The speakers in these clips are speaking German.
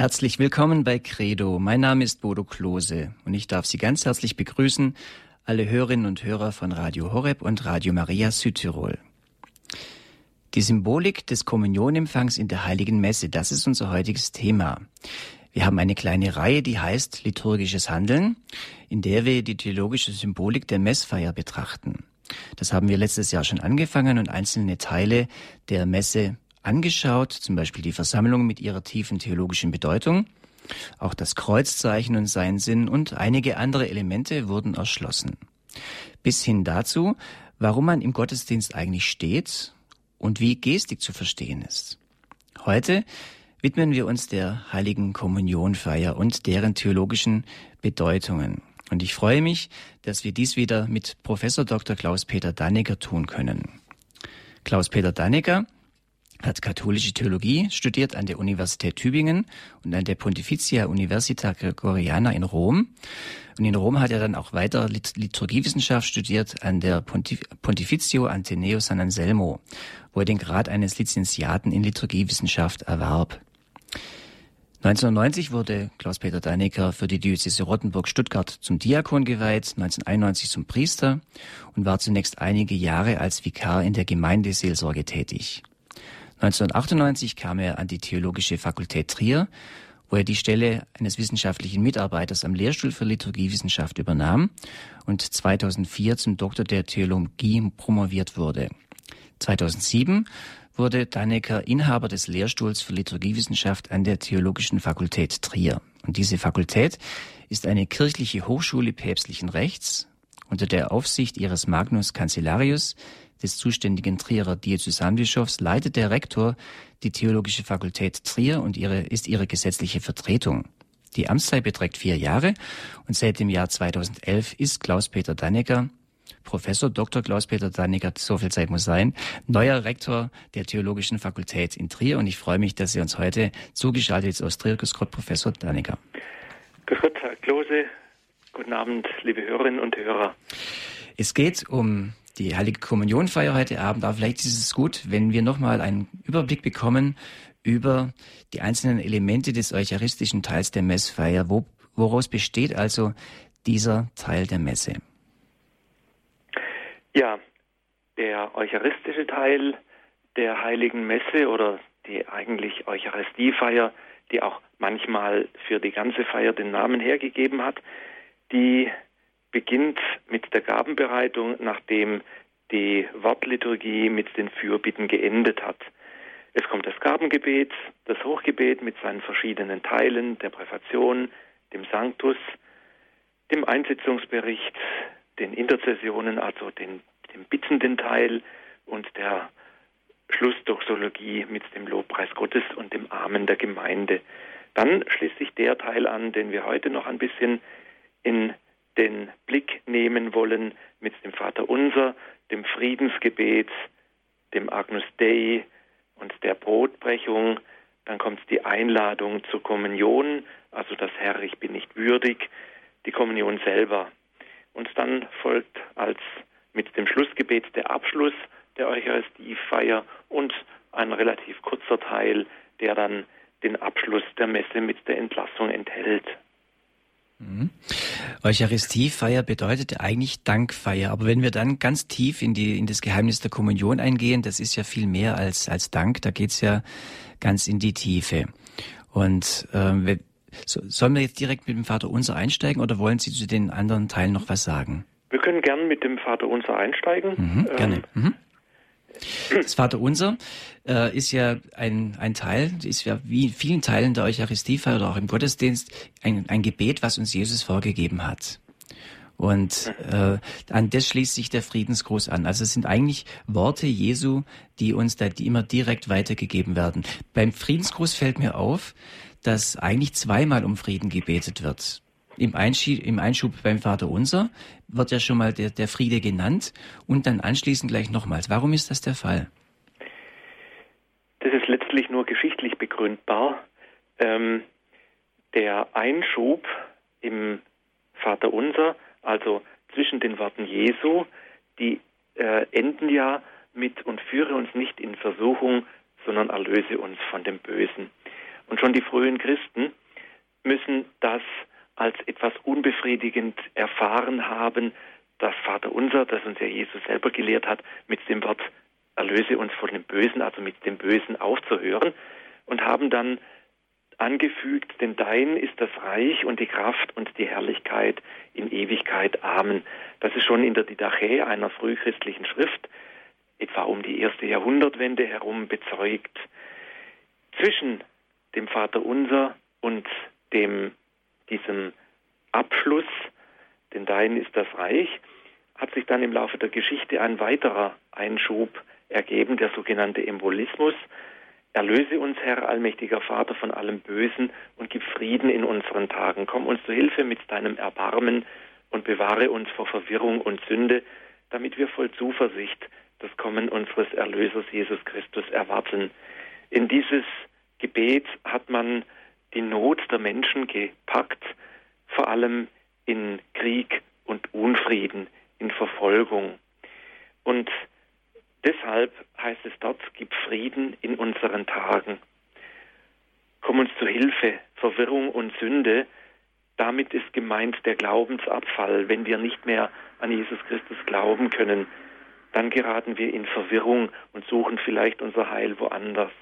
Herzlich willkommen bei Credo. Mein Name ist Bodo Klose und ich darf Sie ganz herzlich begrüßen, alle Hörerinnen und Hörer von Radio Horeb und Radio Maria Südtirol. Die Symbolik des Kommunionempfangs in der Heiligen Messe, das ist unser heutiges Thema. Wir haben eine kleine Reihe, die heißt Liturgisches Handeln, in der wir die theologische Symbolik der Messfeier betrachten. Das haben wir letztes Jahr schon angefangen und einzelne Teile der Messe angeschaut, zum Beispiel die Versammlung mit ihrer tiefen theologischen Bedeutung, auch das Kreuzzeichen und seinen Sinn und einige andere Elemente wurden erschlossen. Bis hin dazu, warum man im Gottesdienst eigentlich steht und wie Gestik zu verstehen ist. Heute widmen wir uns der heiligen Kommunionfeier und deren theologischen Bedeutungen. Und ich freue mich, dass wir dies wieder mit Professor Dr. Klaus-Peter Dannecker tun können. Klaus-Peter Dannecker hat katholische Theologie studiert an der Universität Tübingen und an der Pontificia Universita Gregoriana in Rom. Und in Rom hat er dann auch weiter Liturgiewissenschaft studiert an der Pontif Pontificio Anteneo San Anselmo, wo er den Grad eines Lizenziaten in Liturgiewissenschaft erwarb. 1990 wurde Klaus-Peter Deinecker für die Diözese Rottenburg-Stuttgart zum Diakon geweiht, 1991 zum Priester und war zunächst einige Jahre als Vikar in der Gemeindeseelsorge tätig. 1998 kam er an die Theologische Fakultät Trier, wo er die Stelle eines wissenschaftlichen Mitarbeiters am Lehrstuhl für Liturgiewissenschaft übernahm und 2004 zum Doktor der Theologie promoviert wurde. 2007 wurde Dannecker Inhaber des Lehrstuhls für Liturgiewissenschaft an der Theologischen Fakultät Trier. Und diese Fakultät ist eine kirchliche Hochschule päpstlichen Rechts unter der Aufsicht ihres Magnus Cancellarius, des zuständigen Trierer Diözesanbischofs, leitet der Rektor die Theologische Fakultät Trier und ihre, ist ihre gesetzliche Vertretung. Die Amtszeit beträgt vier Jahre und seit dem Jahr 2011 ist Klaus-Peter Dannecker Professor Dr. Klaus-Peter Danniger, so viel Zeit muss sein, neuer Rektor der Theologischen Fakultät in Trier. Und ich freue mich, dass Sie uns heute zugeschaltet ist aus Trier. Grüß Gott, Professor Danniger. Grüß Gott, Herr Klose. Guten Abend, liebe Hörerinnen und Hörer. Es geht um die Heilige Kommunionfeier heute Abend, aber vielleicht ist es gut, wenn wir nochmal einen Überblick bekommen über die einzelnen Elemente des eucharistischen Teils der Messfeier. Wo, woraus besteht also dieser Teil der Messe? Ja, der eucharistische Teil der heiligen Messe oder die eigentlich Eucharistiefeier, die auch manchmal für die ganze Feier den Namen hergegeben hat, die beginnt mit der Gabenbereitung, nachdem die Wortliturgie mit den Fürbitten geendet hat. Es kommt das Gabengebet, das Hochgebet mit seinen verschiedenen Teilen, der Präfation, dem Sanctus, dem Einsetzungsbericht, den Interzessionen, also den, dem bittenden Teil und der Schlussdoxologie mit dem Lobpreis Gottes und dem Amen der Gemeinde. Dann schließt sich der Teil an, den wir heute noch ein bisschen in den Blick nehmen wollen, mit dem Vater Unser, dem Friedensgebet, dem Agnus Dei und der Brotbrechung. Dann kommt die Einladung zur Kommunion, also das Herr, ich bin nicht würdig, die Kommunion selber. Und dann folgt als mit dem Schlussgebet der Abschluss der Eucharistiefeier und ein relativ kurzer Teil, der dann den Abschluss der Messe mit der Entlassung enthält. Mhm. Eucharistiefeier bedeutet eigentlich Dankfeier. Aber wenn wir dann ganz tief in, die, in das Geheimnis der Kommunion eingehen, das ist ja viel mehr als, als Dank, da geht's ja ganz in die Tiefe. Und äh, so, sollen wir jetzt direkt mit dem Vater Unser einsteigen oder wollen Sie zu den anderen Teilen noch was sagen? Wir können gerne mit dem Vater Unser einsteigen. Mhm, gerne. Ähm, mhm. Das Vater Unser äh, ist ja ein, ein Teil, ist ja wie in vielen Teilen der Eucharistiefeier oder auch im Gottesdienst ein, ein Gebet, was uns Jesus vorgegeben hat. Und äh, an das schließt sich der Friedensgruß an. Also es sind eigentlich Worte Jesu, die uns da die immer direkt weitergegeben werden. Beim Friedensgruß fällt mir auf, dass eigentlich zweimal um Frieden gebetet wird. Im, Einschub, Im Einschub beim Vater Unser wird ja schon mal der, der Friede genannt und dann anschließend gleich nochmals. Warum ist das der Fall? Das ist letztlich nur geschichtlich begründbar. Ähm, der Einschub im Vater Unser, also zwischen den Worten Jesu, die äh, enden ja mit und führe uns nicht in Versuchung, sondern erlöse uns von dem Bösen. Und schon die frühen Christen müssen das als etwas unbefriedigend erfahren haben, das Vater unser, das uns ja Jesus selber gelehrt hat, mit dem Wort erlöse uns von dem Bösen, also mit dem Bösen aufzuhören und haben dann angefügt, denn dein ist das Reich und die Kraft und die Herrlichkeit in Ewigkeit. Amen. Das ist schon in der Didache einer frühchristlichen Schrift, etwa um die erste Jahrhundertwende herum bezeugt. Zwischen dem Vater Unser und dem, diesem Abschluss, denn dein ist das Reich, hat sich dann im Laufe der Geschichte ein weiterer Einschub ergeben, der sogenannte Embolismus. Erlöse uns, Herr, allmächtiger Vater, von allem Bösen und gib Frieden in unseren Tagen. Komm uns zu Hilfe mit deinem Erbarmen und bewahre uns vor Verwirrung und Sünde, damit wir voll Zuversicht das Kommen unseres Erlösers Jesus Christus erwarten. In dieses Gebet hat man die Not der Menschen gepackt, vor allem in Krieg und Unfrieden, in Verfolgung. Und deshalb heißt es dort, gib Frieden in unseren Tagen. Komm uns zu Hilfe, Verwirrung und Sünde. Damit ist gemeint der Glaubensabfall. Wenn wir nicht mehr an Jesus Christus glauben können, dann geraten wir in Verwirrung und suchen vielleicht unser Heil woanders.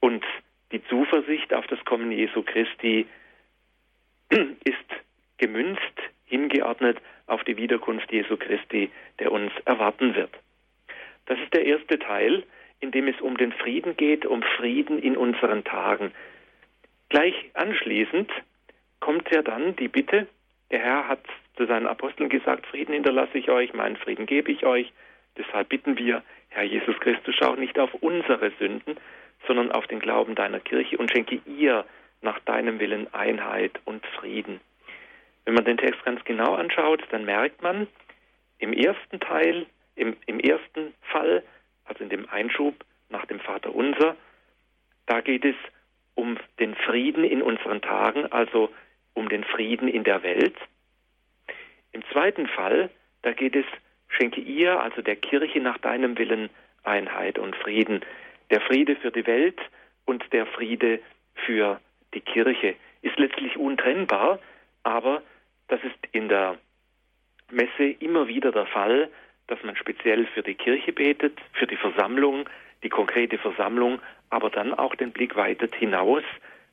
Und die Zuversicht auf das Kommen Jesu Christi ist gemünzt, hingeordnet auf die Wiederkunft Jesu Christi, der uns erwarten wird. Das ist der erste Teil, in dem es um den Frieden geht, um Frieden in unseren Tagen. Gleich anschließend kommt ja dann die Bitte, der Herr hat zu seinen Aposteln gesagt, Frieden hinterlasse ich euch, meinen Frieden gebe ich euch. Deshalb bitten wir, Herr Jesus Christus, schau nicht auf unsere Sünden, sondern auf den Glauben deiner Kirche und schenke ihr nach deinem Willen Einheit und Frieden. Wenn man den Text ganz genau anschaut, dann merkt man, im ersten Teil, im, im ersten Fall, also in dem Einschub nach dem Vater Unser, da geht es um den Frieden in unseren Tagen, also um den Frieden in der Welt. Im zweiten Fall, da geht es, schenke ihr, also der Kirche nach deinem Willen, Einheit und Frieden. Der Friede für die Welt und der Friede für die Kirche. Ist letztlich untrennbar, aber das ist in der Messe immer wieder der Fall, dass man speziell für die Kirche betet, für die Versammlung, die konkrete Versammlung, aber dann auch den Blick weitet hinaus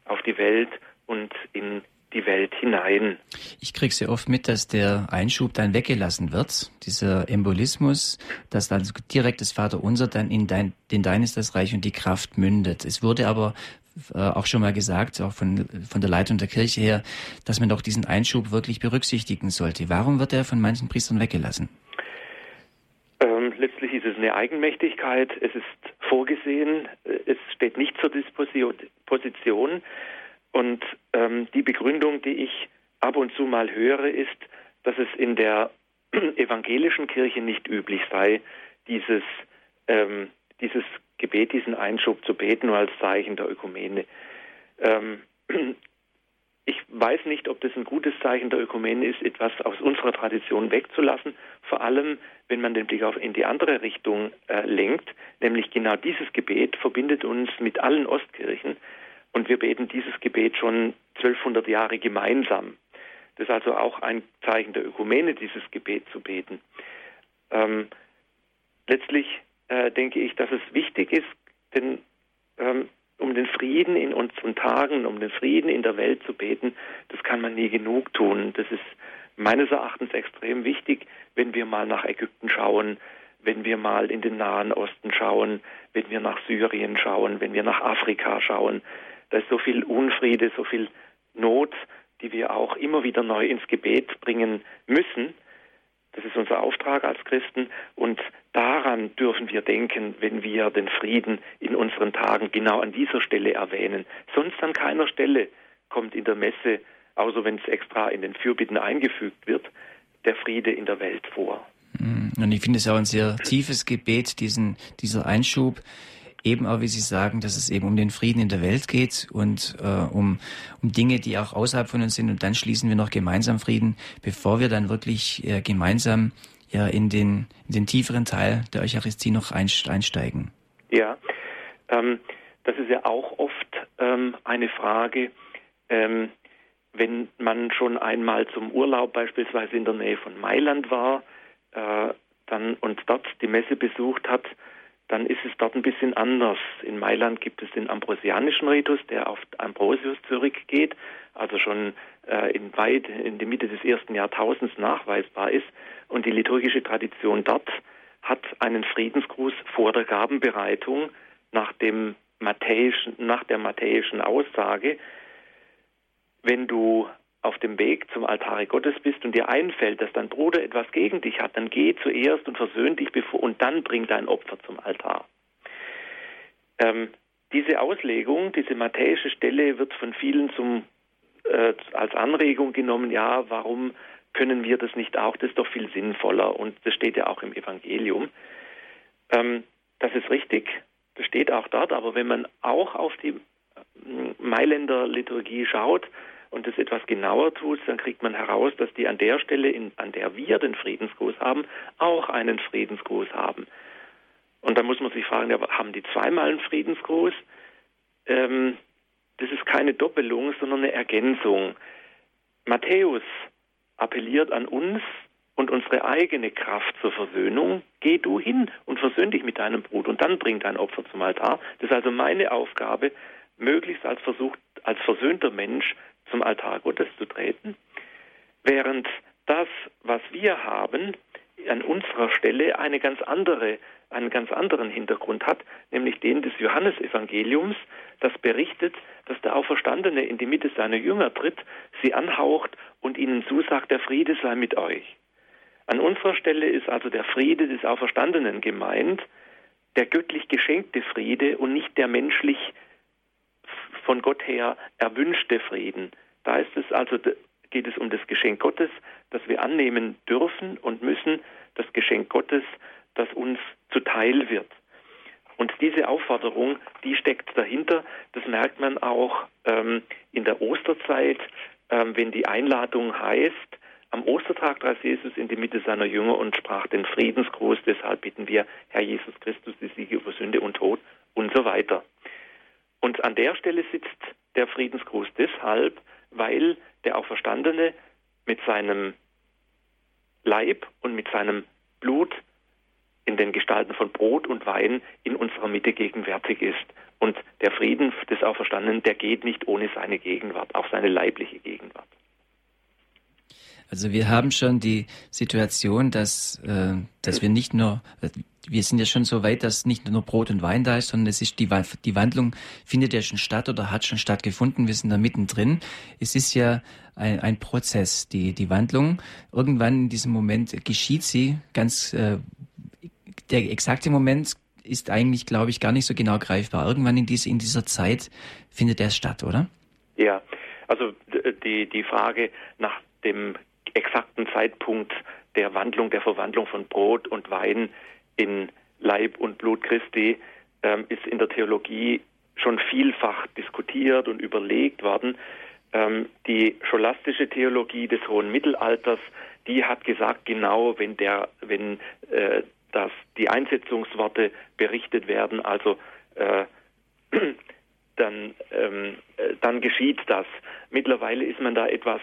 auf die Welt und in die Welt hinein. Ich kriege sehr oft mit, dass der Einschub dann weggelassen wird, dieser Embolismus, dass dann direkt das Vaterunser dann in dein, den Dein ist das Reich und die Kraft mündet. Es wurde aber äh, auch schon mal gesagt, auch von, von der Leitung der Kirche her, dass man doch diesen Einschub wirklich berücksichtigen sollte. Warum wird er von manchen Priestern weggelassen? Ähm, letztlich ist es eine Eigenmächtigkeit. Es ist vorgesehen. Es steht nicht zur Disposition. Und ähm, die Begründung, die ich ab und zu mal höre, ist, dass es in der evangelischen Kirche nicht üblich sei, dieses, ähm, dieses Gebet, diesen Einschub zu beten, nur als Zeichen der Ökumene. Ähm, ich weiß nicht, ob das ein gutes Zeichen der Ökumene ist, etwas aus unserer Tradition wegzulassen, vor allem wenn man den Blick auf in die andere Richtung äh, lenkt, nämlich genau dieses Gebet verbindet uns mit allen Ostkirchen, und wir beten dieses Gebet schon 1200 Jahre gemeinsam. Das ist also auch ein Zeichen der Ökumene, dieses Gebet zu beten. Ähm, letztlich äh, denke ich, dass es wichtig ist, denn ähm, um den Frieden in unseren Tagen, um den Frieden in der Welt zu beten, das kann man nie genug tun. Das ist meines Erachtens extrem wichtig, wenn wir mal nach Ägypten schauen, wenn wir mal in den Nahen Osten schauen, wenn wir nach Syrien schauen, wenn wir nach Afrika schauen, da ist so viel Unfriede, so viel Not, die wir auch immer wieder neu ins Gebet bringen müssen. Das ist unser Auftrag als Christen und daran dürfen wir denken, wenn wir den Frieden in unseren Tagen genau an dieser Stelle erwähnen. Sonst an keiner Stelle kommt in der Messe, außer wenn es extra in den Fürbitten eingefügt wird, der Friede in der Welt vor. Und ich finde es auch ein sehr tiefes Gebet, diesen, dieser Einschub eben auch, wie Sie sagen, dass es eben um den Frieden in der Welt geht und äh, um, um Dinge, die auch außerhalb von uns sind. Und dann schließen wir noch gemeinsam Frieden, bevor wir dann wirklich äh, gemeinsam ja in den, in den tieferen Teil der Eucharistie noch einsteigen. Ja, ähm, das ist ja auch oft ähm, eine Frage, ähm, wenn man schon einmal zum Urlaub beispielsweise in der Nähe von Mailand war äh, dann, und dort die Messe besucht hat, dann ist es dort ein bisschen anders. In Mailand gibt es den ambrosianischen Ritus, der auf Ambrosius zurückgeht, also schon äh, in weit in die Mitte des ersten Jahrtausends nachweisbar ist. Und die liturgische Tradition dort hat einen Friedensgruß vor der Gabenbereitung nach dem matthäischen, nach der matthäischen Aussage, wenn du auf dem Weg zum Altare Gottes bist und dir einfällt, dass dein Bruder etwas gegen dich hat, dann geh zuerst und versöhn dich bevor und dann bring dein Opfer zum Altar. Ähm, diese Auslegung, diese matthäische Stelle wird von vielen zum, äh, als Anregung genommen, ja, warum können wir das nicht auch? Das ist doch viel sinnvoller und das steht ja auch im Evangelium. Ähm, das ist richtig, das steht auch dort, aber wenn man auch auf die äh, Mailänder Liturgie schaut, und das etwas genauer tut, dann kriegt man heraus, dass die an der Stelle, in, an der wir den Friedensgruß haben, auch einen Friedensgruß haben. Und da muss man sich fragen, ja, haben die zweimal einen Friedensgruß? Ähm, das ist keine Doppelung, sondern eine Ergänzung. Matthäus appelliert an uns und unsere eigene Kraft zur Versöhnung. Geh du hin und versöhn dich mit deinem Bruder und dann bring dein Opfer zum Altar. Das ist also meine Aufgabe, möglichst als, Versuch, als versöhnter Mensch zum Altar Gottes zu treten, während das, was wir haben, an unserer Stelle eine ganz andere, einen ganz anderen Hintergrund hat, nämlich den des Johannesevangeliums, das berichtet, dass der Auferstandene in die Mitte seiner Jünger tritt, sie anhaucht und ihnen zusagt, der Friede sei mit euch. An unserer Stelle ist also der Friede des Auferstandenen gemeint, der göttlich geschenkte Friede und nicht der menschlich von Gott her erwünschte Frieden. Da ist es also, geht es um das Geschenk Gottes, das wir annehmen dürfen und müssen, das Geschenk Gottes, das uns zuteil wird. Und diese Aufforderung, die steckt dahinter. Das merkt man auch ähm, in der Osterzeit, ähm, wenn die Einladung heißt, am Ostertag trat Jesus in die Mitte seiner Jünger und sprach den Friedensgruß. Deshalb bitten wir, Herr Jesus Christus, die Siege über Sünde und Tod und so weiter. Und an der Stelle sitzt der Friedensgruß deshalb, weil der Auferstandene mit seinem Leib und mit seinem Blut in den Gestalten von Brot und Wein in unserer Mitte gegenwärtig ist. Und der Frieden des Auferstandenen, der geht nicht ohne seine Gegenwart, auch seine leibliche Gegenwart. Also wir haben schon die Situation, dass, äh, dass wir nicht nur, wir sind ja schon so weit, dass nicht nur Brot und Wein da ist, sondern es ist die, die Wandlung findet ja schon statt oder hat schon stattgefunden. Wir sind da mittendrin. Es ist ja ein, ein Prozess, die, die Wandlung. Irgendwann in diesem Moment geschieht sie ganz, äh, der exakte Moment ist eigentlich, glaube ich, gar nicht so genau greifbar. Irgendwann in, diese, in dieser Zeit findet er statt, oder? Ja, also die, die Frage nach dem exakten Zeitpunkt der Wandlung, der Verwandlung von Brot und Wein in Leib und Blut Christi ähm, ist in der Theologie schon vielfach diskutiert und überlegt worden. Ähm, die scholastische Theologie des hohen Mittelalters, die hat gesagt, genau wenn der, wenn äh, das die Einsetzungsworte berichtet werden, also äh, dann, ähm, äh, dann geschieht das. Mittlerweile ist man da etwas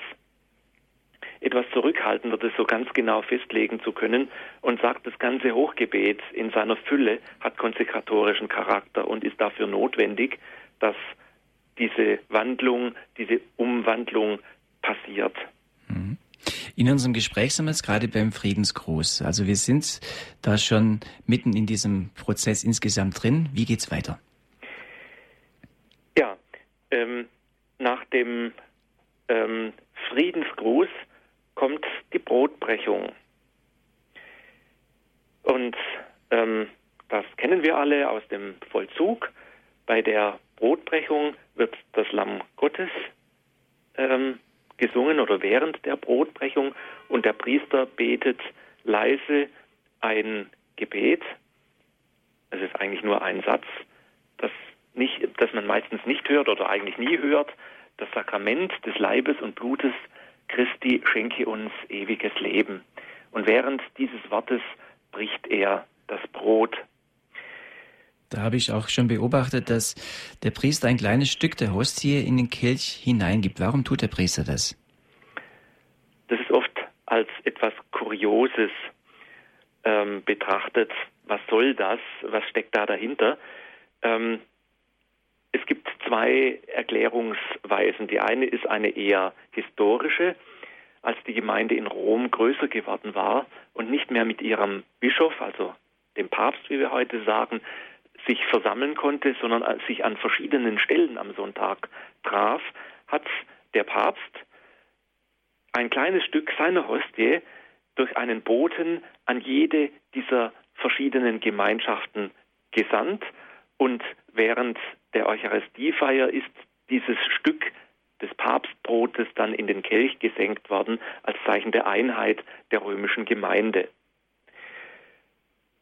etwas zurückhaltender, das so ganz genau festlegen zu können und sagt, das ganze Hochgebet in seiner Fülle hat konsekratorischen Charakter und ist dafür notwendig, dass diese Wandlung, diese Umwandlung passiert. Mhm. In unserem Gespräch sind wir jetzt gerade beim Friedensgruß. Also wir sind da schon mitten in diesem Prozess insgesamt drin. Wie geht's weiter? Ja, ähm, nach dem ähm, Friedensgruß kommt die Brotbrechung. Und ähm, das kennen wir alle aus dem Vollzug. Bei der Brotbrechung wird das Lamm Gottes ähm, gesungen oder während der Brotbrechung und der Priester betet leise ein Gebet. Es ist eigentlich nur ein Satz, das, nicht, das man meistens nicht hört oder eigentlich nie hört. Das Sakrament des Leibes und Blutes Christi schenke uns ewiges Leben. Und während dieses Wortes bricht er das Brot. Da habe ich auch schon beobachtet, dass der Priester ein kleines Stück der Hostie in den Kelch hineingibt. Warum tut der Priester das? Das ist oft als etwas Kurioses ähm, betrachtet. Was soll das? Was steckt da dahinter? Ähm, es gibt zwei Erklärungsweisen. Die eine ist eine eher historische. Als die Gemeinde in Rom größer geworden war und nicht mehr mit ihrem Bischof, also dem Papst, wie wir heute sagen, sich versammeln konnte, sondern sich an verschiedenen Stellen am Sonntag traf, hat der Papst ein kleines Stück seiner Hostie durch einen Boten an jede dieser verschiedenen Gemeinschaften gesandt und während der Eucharistiefeier ist dieses Stück des Papstbrotes dann in den Kelch gesenkt worden als Zeichen der Einheit der römischen Gemeinde.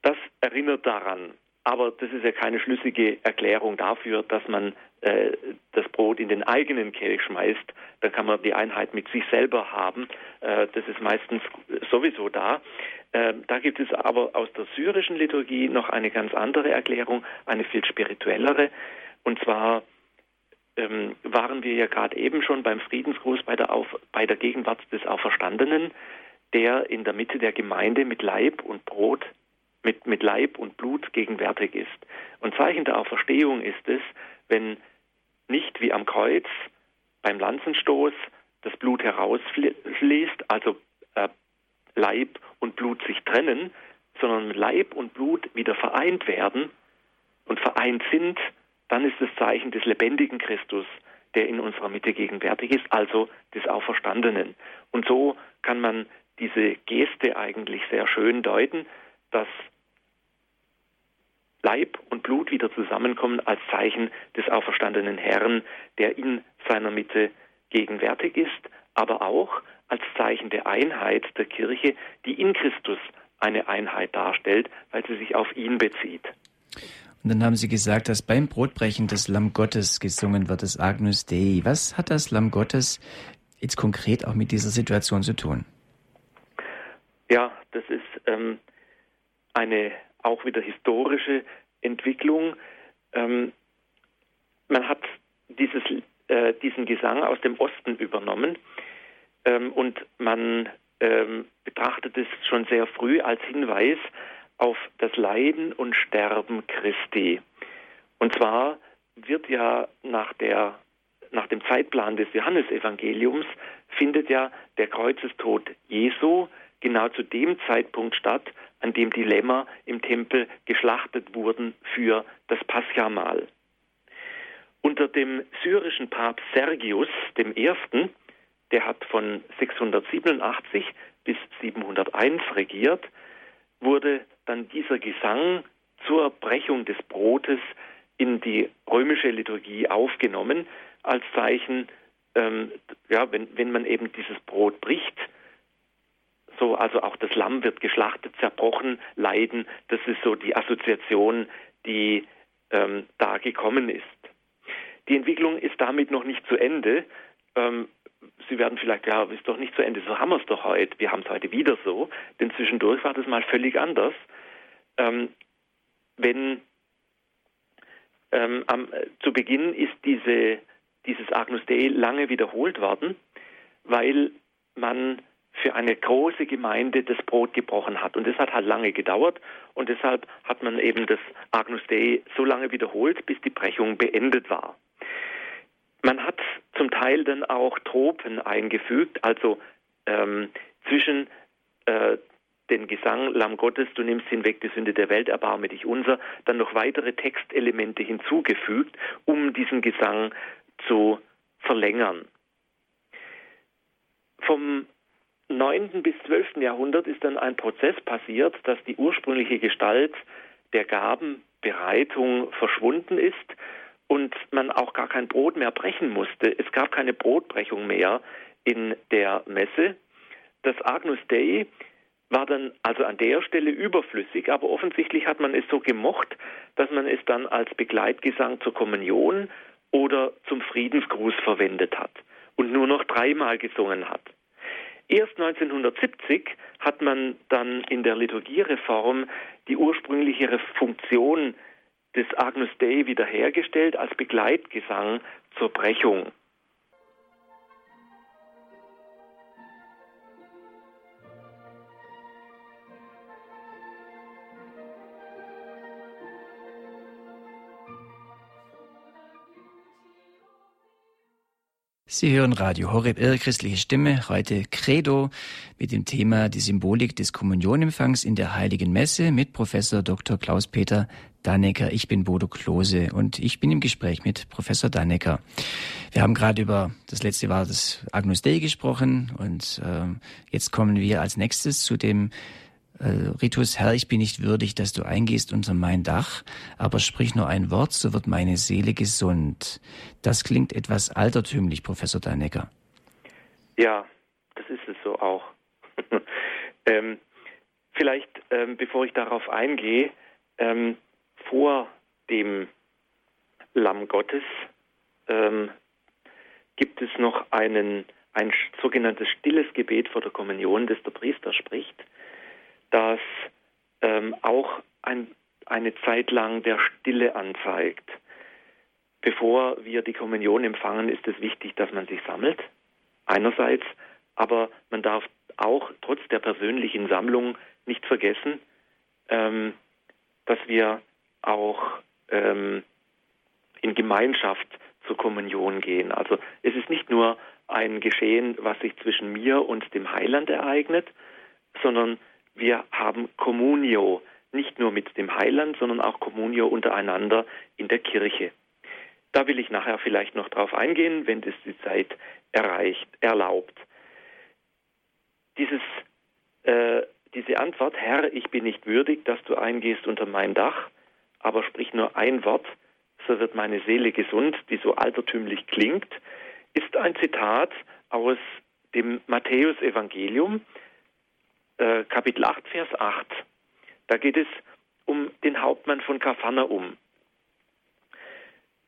Das erinnert daran, aber das ist ja keine schlüssige Erklärung dafür, dass man äh, das Brot in den eigenen Kelch schmeißt. Dann kann man die Einheit mit sich selber haben. Äh, das ist meistens sowieso da. Äh, da gibt es aber aus der syrischen Liturgie noch eine ganz andere Erklärung, eine viel spirituellere. Und zwar ähm, waren wir ja gerade eben schon beim Friedensgruß bei der, Auf, bei der Gegenwart des Auferstandenen, der in der Mitte der Gemeinde mit Leib und Brot mit, mit Leib und Blut gegenwärtig ist. Und Zeichen der Auferstehung ist es, wenn nicht wie am Kreuz beim Lanzenstoß das Blut herausfließt, also äh, Leib und Blut sich trennen, sondern Leib und Blut wieder vereint werden und vereint sind, dann ist das Zeichen des lebendigen Christus, der in unserer Mitte gegenwärtig ist, also des Auferstandenen. Und so kann man diese Geste eigentlich sehr schön deuten, dass Leib und Blut wieder zusammenkommen als Zeichen des auferstandenen Herrn, der in seiner Mitte gegenwärtig ist, aber auch als Zeichen der Einheit der Kirche, die in Christus eine Einheit darstellt, weil sie sich auf ihn bezieht. Und dann haben Sie gesagt, dass beim Brotbrechen das Lamm Gottes gesungen wird, das Agnus Dei. Was hat das Lamm Gottes jetzt konkret auch mit dieser Situation zu tun? Ja, das ist ähm, eine auch wieder historische Entwicklung. Ähm, man hat dieses, äh, diesen Gesang aus dem Osten übernommen ähm, und man ähm, betrachtet es schon sehr früh als Hinweis auf das Leiden und Sterben Christi. Und zwar wird ja nach der nach dem Zeitplan des Johannesevangeliums findet ja der Kreuzestod Jesu genau zu dem Zeitpunkt statt, an dem die Lämmer im Tempel geschlachtet wurden für das Paschamal. Unter dem syrischen Papst Sergius I., der hat von 687 bis 701 regiert, wurde dann dieser Gesang zur Brechung des Brotes in die römische Liturgie aufgenommen, als Zeichen, ähm, ja, wenn, wenn man eben dieses Brot bricht, so, also auch das Lamm wird geschlachtet, zerbrochen, leiden. Das ist so die Assoziation, die ähm, da gekommen ist. Die Entwicklung ist damit noch nicht zu Ende. Ähm, Sie werden vielleicht, ja, ist doch nicht zu Ende, so haben wir es doch heute. Wir haben es heute wieder so, denn zwischendurch war das mal völlig anders. Ähm, wenn ähm, am, äh, zu Beginn ist diese, dieses Agnus Dei lange wiederholt worden, weil man für eine große Gemeinde das Brot gebrochen hat. Und das hat halt lange gedauert und deshalb hat man eben das Agnus Dei so lange wiederholt, bis die Brechung beendet war. Man hat zum Teil dann auch Tropen eingefügt, also ähm, zwischen äh, den Gesang Lamm Gottes, du nimmst hinweg die Sünde der Welt, erbarme dich unser, dann noch weitere Textelemente hinzugefügt, um diesen Gesang zu verlängern. Vom 9. bis 12. Jahrhundert ist dann ein Prozess passiert, dass die ursprüngliche Gestalt der Gabenbereitung verschwunden ist und man auch gar kein Brot mehr brechen musste. Es gab keine Brotbrechung mehr in der Messe. Das Agnus Dei war dann also an der Stelle überflüssig, aber offensichtlich hat man es so gemocht, dass man es dann als Begleitgesang zur Kommunion oder zum Friedensgruß verwendet hat und nur noch dreimal gesungen hat. Erst 1970 hat man dann in der Liturgiereform die ursprüngliche Funktion des Agnus Dei wiederhergestellt als Begleitgesang zur Brechung. Sie hören Radio Horeb, Ihre christliche Stimme, heute Credo mit dem Thema die Symbolik des Kommunionempfangs in der Heiligen Messe mit Professor Dr. Klaus-Peter Dannecker. Ich bin Bodo Klose und ich bin im Gespräch mit Professor Dannecker. Wir haben gerade über das letzte war das Agnus Dei gesprochen und äh, jetzt kommen wir als nächstes zu dem Ritus, Herr, ich bin nicht würdig, dass du eingehst unter mein Dach, aber sprich nur ein Wort, so wird meine Seele gesund. Das klingt etwas altertümlich, Professor Danecker. Ja, das ist es so auch. ähm, vielleicht, ähm, bevor ich darauf eingehe, ähm, vor dem Lamm Gottes ähm, gibt es noch einen, ein sogenanntes stilles Gebet vor der Kommunion, das der Priester spricht das ähm, auch ein, eine Zeit lang der Stille anzeigt. Bevor wir die Kommunion empfangen, ist es wichtig, dass man sich sammelt, einerseits, aber man darf auch trotz der persönlichen Sammlung nicht vergessen, ähm, dass wir auch ähm, in Gemeinschaft zur Kommunion gehen. Also es ist nicht nur ein Geschehen, was sich zwischen mir und dem Heiland ereignet, sondern wir haben Communio, nicht nur mit dem Heiland, sondern auch Communio untereinander in der Kirche. Da will ich nachher vielleicht noch drauf eingehen, wenn das die Zeit erreicht, erlaubt. Dieses, äh, diese Antwort, Herr, ich bin nicht würdig, dass du eingehst unter mein Dach, aber sprich nur ein Wort, so wird meine Seele gesund, die so altertümlich klingt, ist ein Zitat aus dem Matthäusevangelium, äh, Kapitel 8, Vers 8. Da geht es um den Hauptmann von Kapharnaum.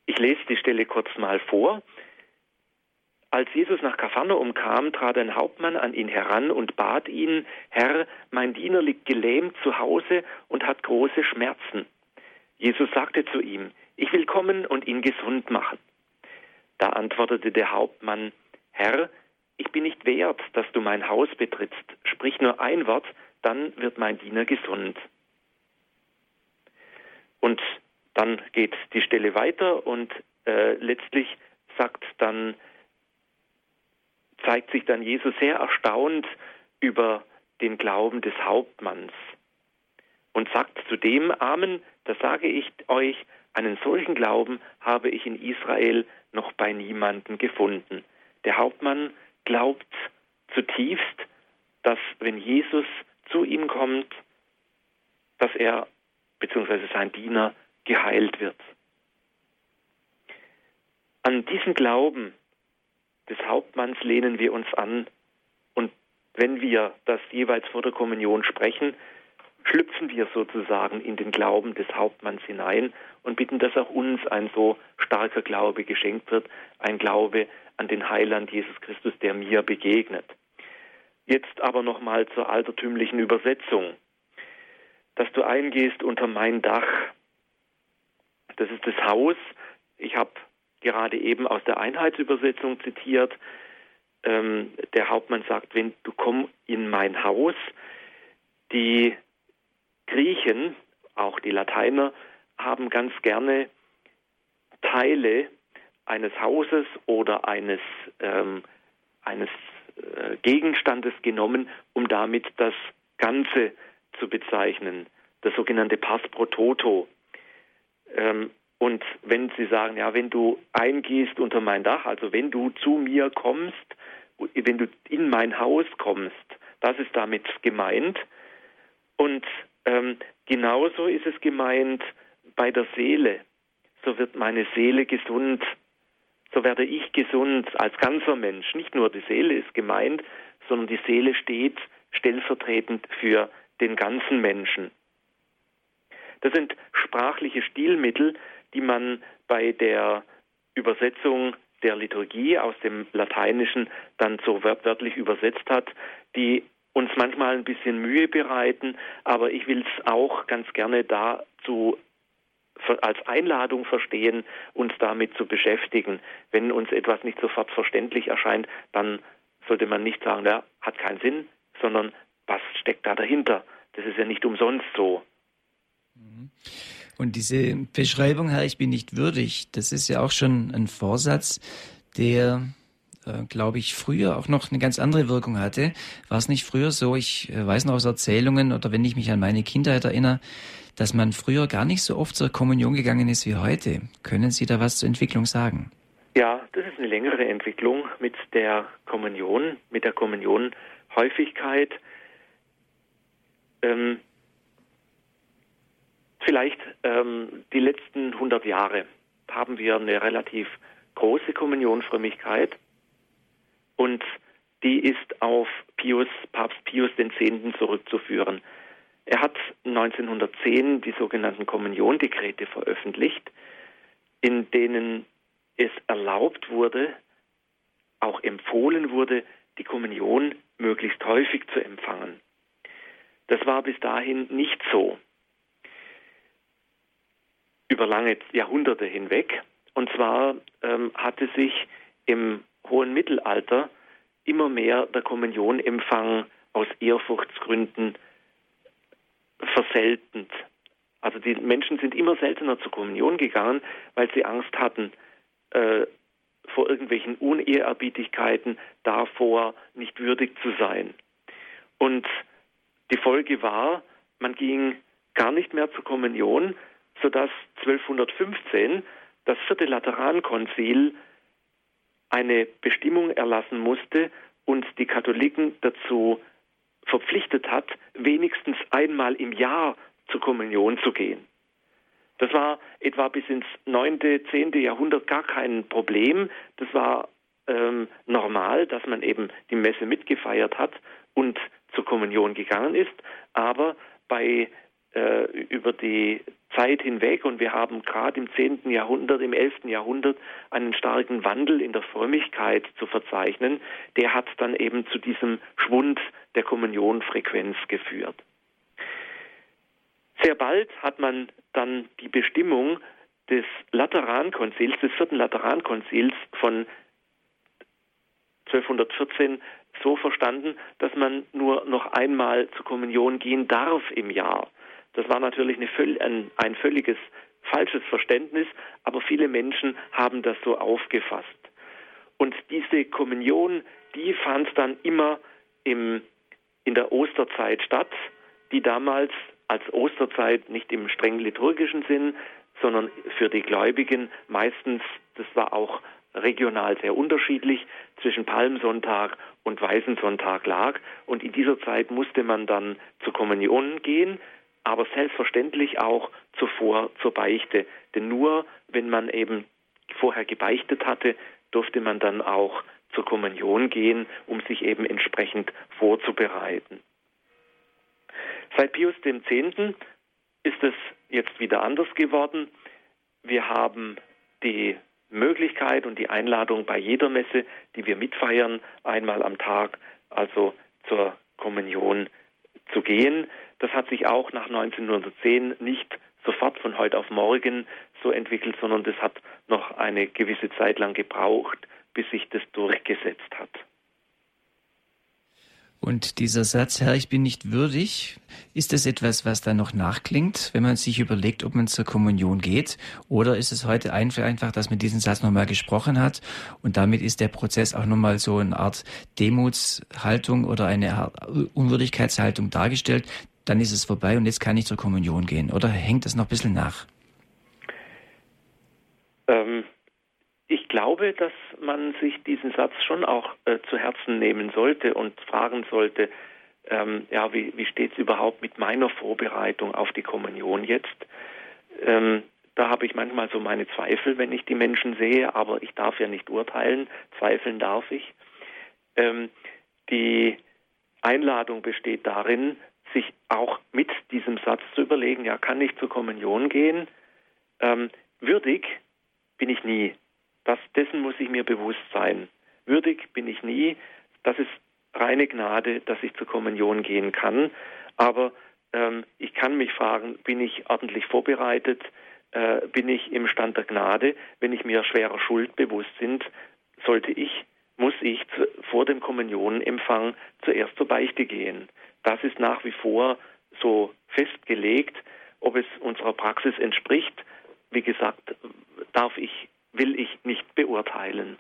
Ich lese die Stelle kurz mal vor. Als Jesus nach Kapharnaum kam, trat ein Hauptmann an ihn heran und bat ihn, Herr, mein Diener liegt gelähmt zu Hause und hat große Schmerzen. Jesus sagte zu ihm, ich will kommen und ihn gesund machen. Da antwortete der Hauptmann, Herr, ich bin nicht wert, dass du mein Haus betrittst. Sprich nur ein Wort, dann wird mein Diener gesund. Und dann geht die Stelle weiter und äh, letztlich sagt dann, zeigt sich dann Jesus sehr erstaunt über den Glauben des Hauptmanns und sagt zu dem Amen, da sage ich euch, einen solchen Glauben habe ich in Israel noch bei niemanden gefunden. Der Hauptmann glaubt zutiefst, dass wenn Jesus zu ihm kommt, dass er bzw. sein Diener geheilt wird. An diesen Glauben des Hauptmanns lehnen wir uns an und wenn wir das jeweils vor der Kommunion sprechen, schlüpfen wir sozusagen in den Glauben des Hauptmanns hinein und bitten, dass auch uns ein so starker Glaube geschenkt wird, ein Glaube an den Heiland Jesus Christus, der mir begegnet. Jetzt aber nochmal zur altertümlichen Übersetzung. Dass du eingehst unter mein Dach, das ist das Haus. Ich habe gerade eben aus der Einheitsübersetzung zitiert. Ähm, der Hauptmann sagt, wenn du komm in mein Haus, die Griechen, auch die Lateiner, haben ganz gerne Teile eines Hauses oder eines, ähm, eines äh, Gegenstandes genommen, um damit das Ganze zu bezeichnen, das sogenannte Pass pro Toto. Ähm, und wenn Sie sagen, ja, wenn du eingehst unter mein Dach, also wenn du zu mir kommst, wenn du in mein Haus kommst, das ist damit gemeint. Und ähm, genauso ist es gemeint bei der Seele. So wird meine Seele gesund, so werde ich gesund als ganzer Mensch. Nicht nur die Seele ist gemeint, sondern die Seele steht stellvertretend für den ganzen Menschen. Das sind sprachliche Stilmittel, die man bei der Übersetzung der Liturgie aus dem Lateinischen dann so wörtlich übersetzt hat, die uns manchmal ein bisschen Mühe bereiten, aber ich will es auch ganz gerne dazu als Einladung verstehen, uns damit zu beschäftigen. Wenn uns etwas nicht sofort verständlich erscheint, dann sollte man nicht sagen, ja, hat keinen Sinn, sondern was steckt da dahinter? Das ist ja nicht umsonst so. Mhm. Und diese Beschreibung, Herr, ich bin nicht würdig, das ist ja auch schon ein Vorsatz, der äh, glaube ich, früher auch noch eine ganz andere Wirkung hatte. War es nicht früher so, ich äh, weiß noch aus Erzählungen oder wenn ich mich an meine Kindheit erinnere, dass man früher gar nicht so oft zur Kommunion gegangen ist wie heute. Können Sie da was zur Entwicklung sagen? Ja, das ist eine längere Entwicklung mit der Kommunion, mit der Kommunionhäufigkeit. Ähm, vielleicht ähm, die letzten 100 Jahre haben wir eine relativ große Kommunionfrömmigkeit. Und die ist auf Pius, Papst Pius X. zurückzuführen. Er hat 1910 die sogenannten Kommuniondekrete veröffentlicht, in denen es erlaubt wurde, auch empfohlen wurde, die Kommunion möglichst häufig zu empfangen. Das war bis dahin nicht so. Über lange Jahrhunderte hinweg. Und zwar ähm, hatte sich im hohen Mittelalter immer mehr der Kommunionempfang aus Ehrfurchtsgründen verseltend. Also die Menschen sind immer seltener zur Kommunion gegangen, weil sie Angst hatten äh, vor irgendwelchen Unehrerbietigkeiten, davor nicht würdig zu sein. Und die Folge war, man ging gar nicht mehr zur Kommunion, sodass 1215 das vierte Laterankonzil eine Bestimmung erlassen musste und die Katholiken dazu verpflichtet hat, wenigstens einmal im Jahr zur Kommunion zu gehen. Das war etwa bis ins 9., 10. Jahrhundert gar kein Problem. Das war ähm, normal, dass man eben die Messe mitgefeiert hat und zur Kommunion gegangen ist. Aber bei äh, über die Zeit hinweg und wir haben gerade im 10. Jahrhundert, im 11. Jahrhundert einen starken Wandel in der Frömmigkeit zu verzeichnen, der hat dann eben zu diesem Schwund der Kommunionfrequenz geführt. Sehr bald hat man dann die Bestimmung des Laterankonzils, des vierten Laterankonzils von 1214 so verstanden, dass man nur noch einmal zur Kommunion gehen darf im Jahr. Das war natürlich ein, ein völliges falsches Verständnis, aber viele Menschen haben das so aufgefasst. Und diese Kommunion, die fand dann immer im, in der Osterzeit statt, die damals als Osterzeit nicht im streng liturgischen Sinn, sondern für die Gläubigen meistens, das war auch regional sehr unterschiedlich, zwischen Palmsonntag und Weißensonntag lag. Und in dieser Zeit musste man dann zur Kommunion gehen, aber selbstverständlich auch zuvor zur Beichte. Denn nur wenn man eben vorher gebeichtet hatte, durfte man dann auch zur Kommunion gehen, um sich eben entsprechend vorzubereiten. Seit Pius X. ist es jetzt wieder anders geworden. Wir haben die Möglichkeit und die Einladung bei jeder Messe, die wir mitfeiern, einmal am Tag, also zur Kommunion zu gehen. Das hat sich auch nach 1910 nicht sofort von heute auf morgen so entwickelt, sondern das hat noch eine gewisse Zeit lang gebraucht, bis sich das durchgesetzt hat. Und dieser Satz, Herr, ich bin nicht würdig, ist das etwas, was da noch nachklingt, wenn man sich überlegt, ob man zur Kommunion geht? Oder ist es heute einfach, dass man diesen Satz nochmal gesprochen hat und damit ist der Prozess auch nochmal so eine Art Demutshaltung oder eine Unwürdigkeitshaltung dargestellt? Dann ist es vorbei und jetzt kann ich zur Kommunion gehen. Oder hängt das noch ein bisschen nach? Ähm, ich glaube, dass man sich diesen Satz schon auch äh, zu Herzen nehmen sollte und fragen sollte, ähm, ja, wie, wie steht es überhaupt mit meiner Vorbereitung auf die Kommunion jetzt? Ähm, da habe ich manchmal so meine Zweifel, wenn ich die Menschen sehe, aber ich darf ja nicht urteilen, zweifeln darf ich. Ähm, die Einladung besteht darin, sich auch mit diesem Satz zu überlegen, ja, kann ich zur Kommunion gehen? Ähm, würdig bin ich nie. Das, dessen muss ich mir bewusst sein. Würdig bin ich nie. Das ist reine Gnade, dass ich zur Kommunion gehen kann. Aber ähm, ich kann mich fragen, bin ich ordentlich vorbereitet? äh, bin ich im Stand der Gnade. Wenn ich mir schwerer Schuld bewusst bin, sollte ich, muss ich zu, vor dem Kommunionempfang zuerst zur Beichte gehen. Das ist nach wie vor so festgelegt. Ob es unserer Praxis entspricht, wie gesagt, darf ich, will ich nicht beurteilen.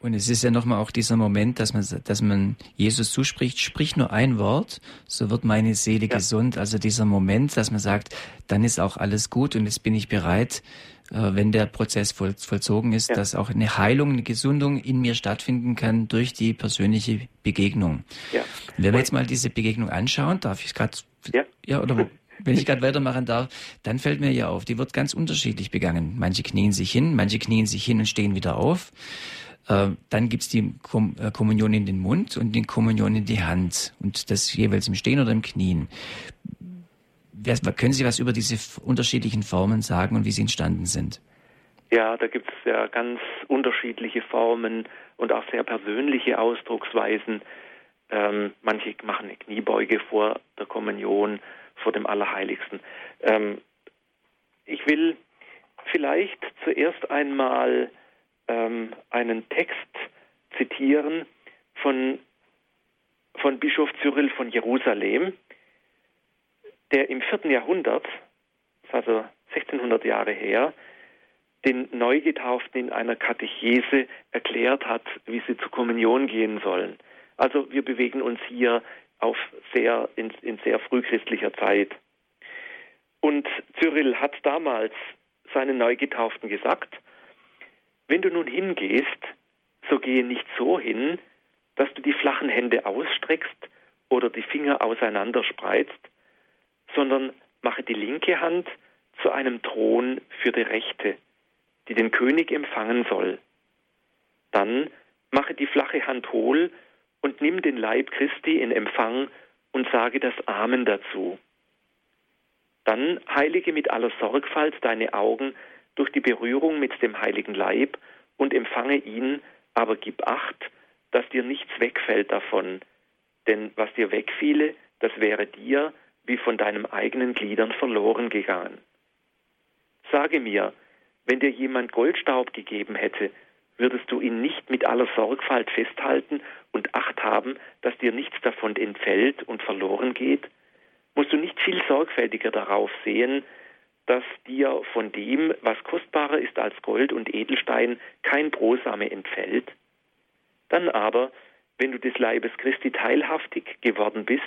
Und es ist ja nochmal auch dieser Moment, dass man, dass man Jesus zuspricht, sprich nur ein Wort, so wird meine Seele ja. gesund. Also dieser Moment, dass man sagt, dann ist auch alles gut und jetzt bin ich bereit, wenn der Prozess voll, vollzogen ist, ja. dass auch eine Heilung, eine Gesundung in mir stattfinden kann durch die persönliche Begegnung. Ja. Wenn wir jetzt mal diese Begegnung anschauen, darf ich gerade, ja. ja, oder wenn ich gerade weitermachen darf, dann fällt mir ja auf, die wird ganz unterschiedlich begangen. Manche knien sich hin, manche knien sich hin und stehen wieder auf. Äh, dann gibt's die Kom äh, Kommunion in den Mund und die Kommunion in die Hand und das jeweils im Stehen oder im Knien. Können Sie was über diese unterschiedlichen Formen sagen und wie sie entstanden sind? Ja, da gibt es ja ganz unterschiedliche Formen und auch sehr persönliche Ausdrucksweisen. Ähm, manche machen eine Kniebeuge vor der Kommunion, vor dem Allerheiligsten. Ähm, ich will vielleicht zuerst einmal ähm, einen Text zitieren von, von Bischof Cyril von Jerusalem, der im vierten Jahrhundert, also 1600 Jahre her, den Neugetauften in einer Katechese erklärt hat, wie sie zur Kommunion gehen sollen. Also wir bewegen uns hier auf sehr, in, in sehr frühchristlicher Zeit. Und Cyril hat damals seinen Neugetauften gesagt, wenn du nun hingehst, so gehe nicht so hin, dass du die flachen Hände ausstreckst oder die Finger auseinanderspreizt, sondern mache die linke Hand zu einem Thron für die rechte, die den König empfangen soll. Dann mache die flache Hand hohl und nimm den Leib Christi in Empfang und sage das Amen dazu. Dann heilige mit aller Sorgfalt deine Augen durch die Berührung mit dem heiligen Leib und empfange ihn, aber gib acht, dass dir nichts wegfällt davon. Denn was dir wegfiele, das wäre dir wie von deinem eigenen Gliedern verloren gegangen. Sage mir, wenn dir jemand Goldstaub gegeben hätte, würdest du ihn nicht mit aller Sorgfalt festhalten und Acht haben, dass dir nichts davon entfällt und verloren geht? Musst du nicht viel sorgfältiger darauf sehen, dass dir von dem, was kostbarer ist als Gold und Edelstein, kein Brosame entfällt? Dann aber, wenn du des Leibes Christi teilhaftig geworden bist,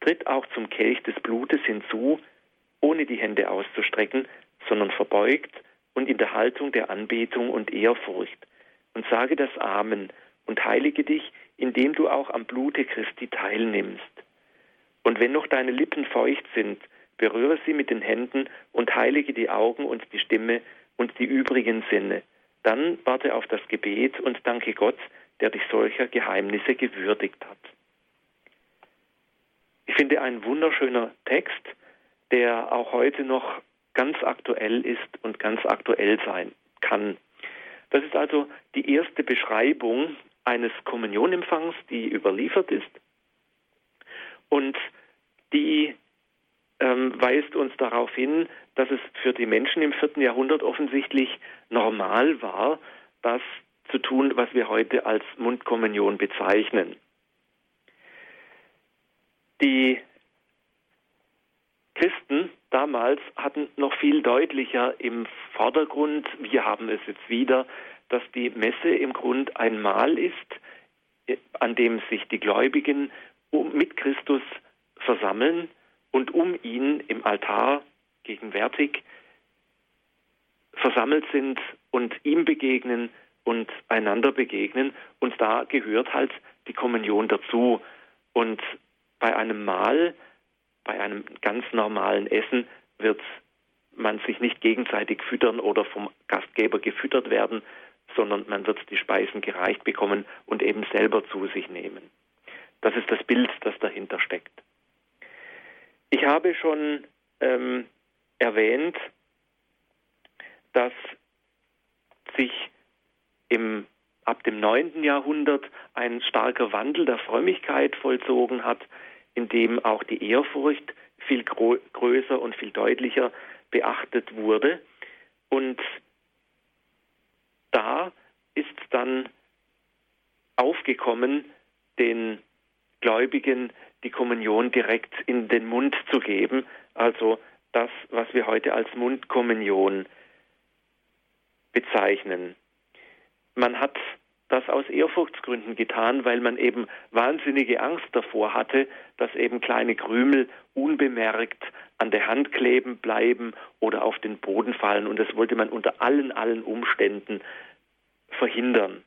tritt auch zum Kelch des Blutes hinzu, ohne die Hände auszustrecken, sondern verbeugt und in der Haltung der Anbetung und Ehrfurcht, und sage das Amen und heilige dich, indem du auch am Blute Christi teilnimmst. Und wenn noch deine Lippen feucht sind, berühre sie mit den Händen und heilige die Augen und die Stimme und die übrigen Sinne. Dann warte auf das Gebet und danke Gott, der dich solcher Geheimnisse gewürdigt hat. Ich finde ein wunderschöner Text, der auch heute noch ganz aktuell ist und ganz aktuell sein kann. Das ist also die erste Beschreibung eines Kommunionempfangs, die überliefert ist und die ähm, weist uns darauf hin, dass es für die Menschen im vierten Jahrhundert offensichtlich normal war, das zu tun, was wir heute als Mundkommunion bezeichnen. Die Christen damals hatten noch viel deutlicher im Vordergrund, wir haben es jetzt wieder, dass die Messe im Grund ein Mahl ist, an dem sich die Gläubigen mit Christus versammeln und um ihn im Altar gegenwärtig versammelt sind und ihm begegnen und einander begegnen. Und da gehört halt die Kommunion dazu. Und bei einem Mahl, bei einem ganz normalen Essen wird man sich nicht gegenseitig füttern oder vom Gastgeber gefüttert werden, sondern man wird die Speisen gereicht bekommen und eben selber zu sich nehmen. Das ist das Bild, das dahinter steckt. Ich habe schon ähm, erwähnt, dass sich im, ab dem 9. Jahrhundert ein starker Wandel der Frömmigkeit vollzogen hat, in dem auch die Ehrfurcht viel größer und viel deutlicher beachtet wurde. Und da ist dann aufgekommen, den Gläubigen die Kommunion direkt in den Mund zu geben, also das, was wir heute als Mundkommunion bezeichnen. Man hat das aus Ehrfurchtsgründen getan, weil man eben wahnsinnige Angst davor hatte, dass eben kleine Krümel unbemerkt an der Hand kleben bleiben oder auf den Boden fallen. Und das wollte man unter allen, allen Umständen verhindern.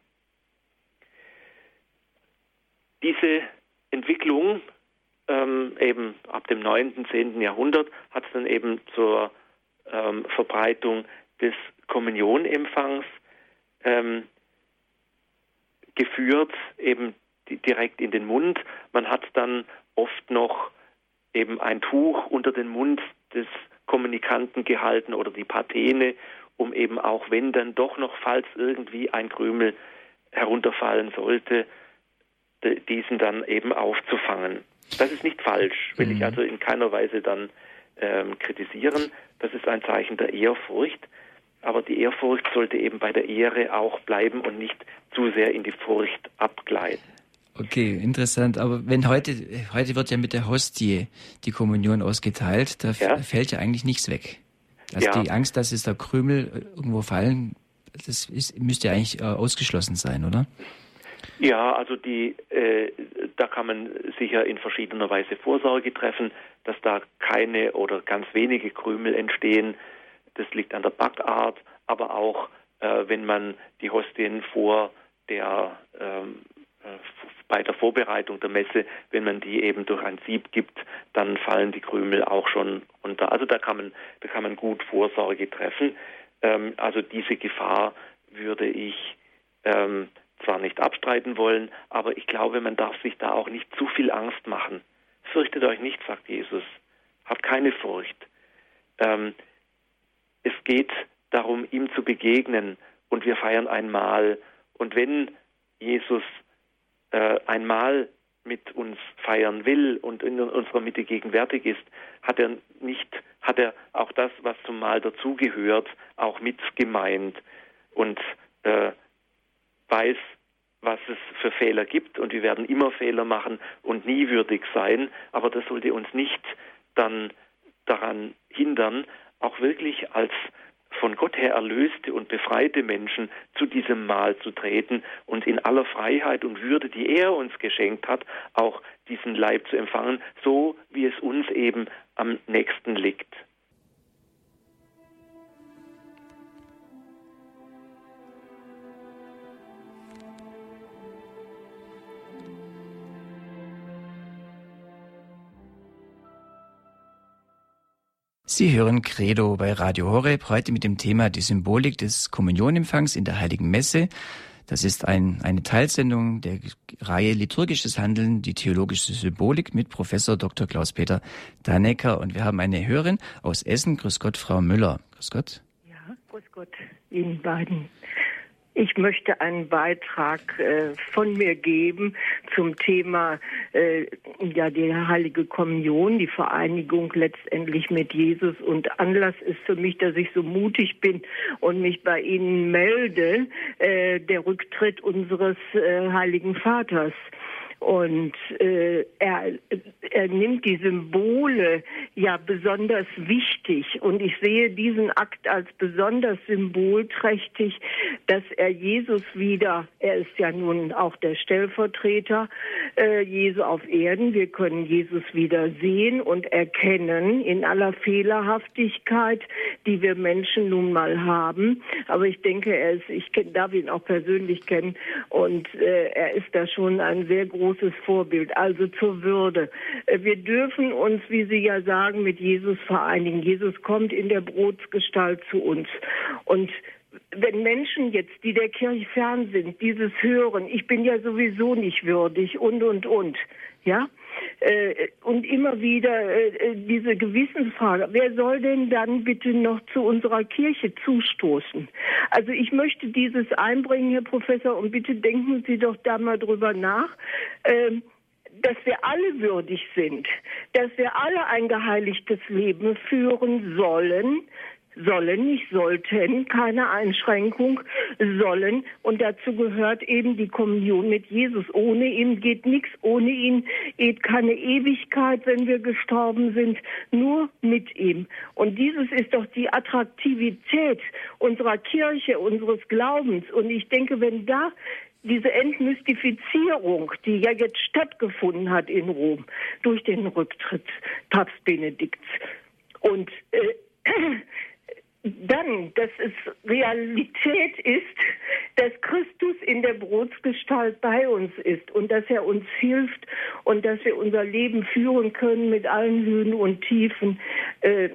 Diese Entwicklung ähm, eben ab dem 9., 10. Jahrhundert hat es dann eben zur ähm, Verbreitung des Kommunionempfangs ähm, geführt, eben direkt in den Mund. Man hat dann oft noch eben ein Tuch unter den Mund des Kommunikanten gehalten oder die Patene, um eben auch wenn dann doch noch, falls irgendwie ein Krümel herunterfallen sollte, diesen dann eben aufzufangen. Das ist nicht falsch, will mhm. ich also in keiner Weise dann ähm, kritisieren. Das ist ein Zeichen der Ehrfurcht. Aber die Ehrfurcht sollte eben bei der Ehre auch bleiben und nicht zu sehr in die Furcht abgleiten. Okay, interessant. Aber wenn heute, heute wird ja mit der Hostie die Kommunion ausgeteilt, da ja. fällt ja eigentlich nichts weg. Also ja. die Angst, dass es da Krümel irgendwo fallen, das ist, müsste eigentlich äh, ausgeschlossen sein, oder? Ja, also die, äh, da kann man sicher in verschiedener Weise Vorsorge treffen, dass da keine oder ganz wenige Krümel entstehen. Das liegt an der Backart, aber auch äh, wenn man die Hostien vor der ähm, äh, bei der Vorbereitung der Messe, wenn man die eben durch ein Sieb gibt, dann fallen die Krümel auch schon runter. Also da kann man, da kann man gut Vorsorge treffen. Ähm, also diese Gefahr würde ich ähm, zwar nicht abstreiten wollen, aber ich glaube, man darf sich da auch nicht zu viel Angst machen. Fürchtet euch nicht, sagt Jesus. Habt keine Furcht. Ähm, es geht darum, ihm zu begegnen. Und wir feiern einmal. Und wenn Jesus äh, einmal mit uns feiern will und in unserer Mitte gegenwärtig ist, hat er nicht, hat er auch das, was zum Mahl dazugehört, auch mit gemeint. Und äh, weiß, was es für Fehler gibt. Und wir werden immer Fehler machen und nie würdig sein, aber das sollte uns nicht dann daran hindern, auch wirklich als von Gott her erlöste und befreite Menschen zu diesem Mahl zu treten und in aller Freiheit und Würde, die er uns geschenkt hat, auch diesen Leib zu empfangen, so wie es uns eben am nächsten liegt. Sie hören Credo bei Radio Horeb heute mit dem Thema die Symbolik des Kommunionempfangs in der Heiligen Messe. Das ist ein, eine Teilsendung der Reihe Liturgisches Handeln, die theologische Symbolik mit Professor Dr. Klaus-Peter Danecker. Und wir haben eine Hörerin aus Essen. Grüß Gott, Frau Müller. Grüß Gott. Ja, grüß Gott Ihnen beiden. Ich möchte einen Beitrag äh, von mir geben zum Thema äh, ja die heilige Kommunion, die Vereinigung letztendlich mit Jesus und Anlass ist für mich, dass ich so mutig bin und mich bei Ihnen melde, äh, der Rücktritt unseres äh, heiligen Vaters. Und äh, er, er nimmt die Symbole ja besonders wichtig. Und ich sehe diesen Akt als besonders symbolträchtig, dass er Jesus wieder, er ist ja nun auch der Stellvertreter äh, Jesu auf Erden, wir können Jesus wieder sehen und erkennen in aller Fehlerhaftigkeit, die wir Menschen nun mal haben. Aber ich denke, er ist, ich darf ihn auch persönlich kennen und äh, er ist da schon ein sehr großer großes Vorbild, also zur Würde. Äh, wir dürfen uns, wie Sie ja sagen, mit Jesus vereinigen. Jesus kommt in der Brotsgestalt zu uns. Und wenn Menschen jetzt, die der Kirche fern sind, dieses hören, ich bin ja sowieso nicht würdig und, und, und, ja, und immer wieder äh, diese Gewissensfrage, wer soll denn dann bitte noch zu unserer Kirche zustoßen? Also ich möchte dieses einbringen, Herr Professor, und bitte denken Sie doch da mal drüber nach. Ähm, dass wir alle würdig sind, dass wir alle ein geheiligtes Leben führen sollen, sollen, nicht sollten, keine Einschränkung, sollen. Und dazu gehört eben die Kommunion mit Jesus. Ohne ihn geht nichts, ohne ihn geht keine Ewigkeit, wenn wir gestorben sind, nur mit ihm. Und dieses ist doch die Attraktivität unserer Kirche, unseres Glaubens. Und ich denke, wenn da diese Entmystifizierung, die ja jetzt stattgefunden hat in Rom durch den Rücktritt Papst Benedikts und äh, dann, dass es Realität ist, dass Christus in der Brotsgestalt bei uns ist und dass er uns hilft und dass wir unser Leben führen können mit allen Höhen und Tiefen. Äh,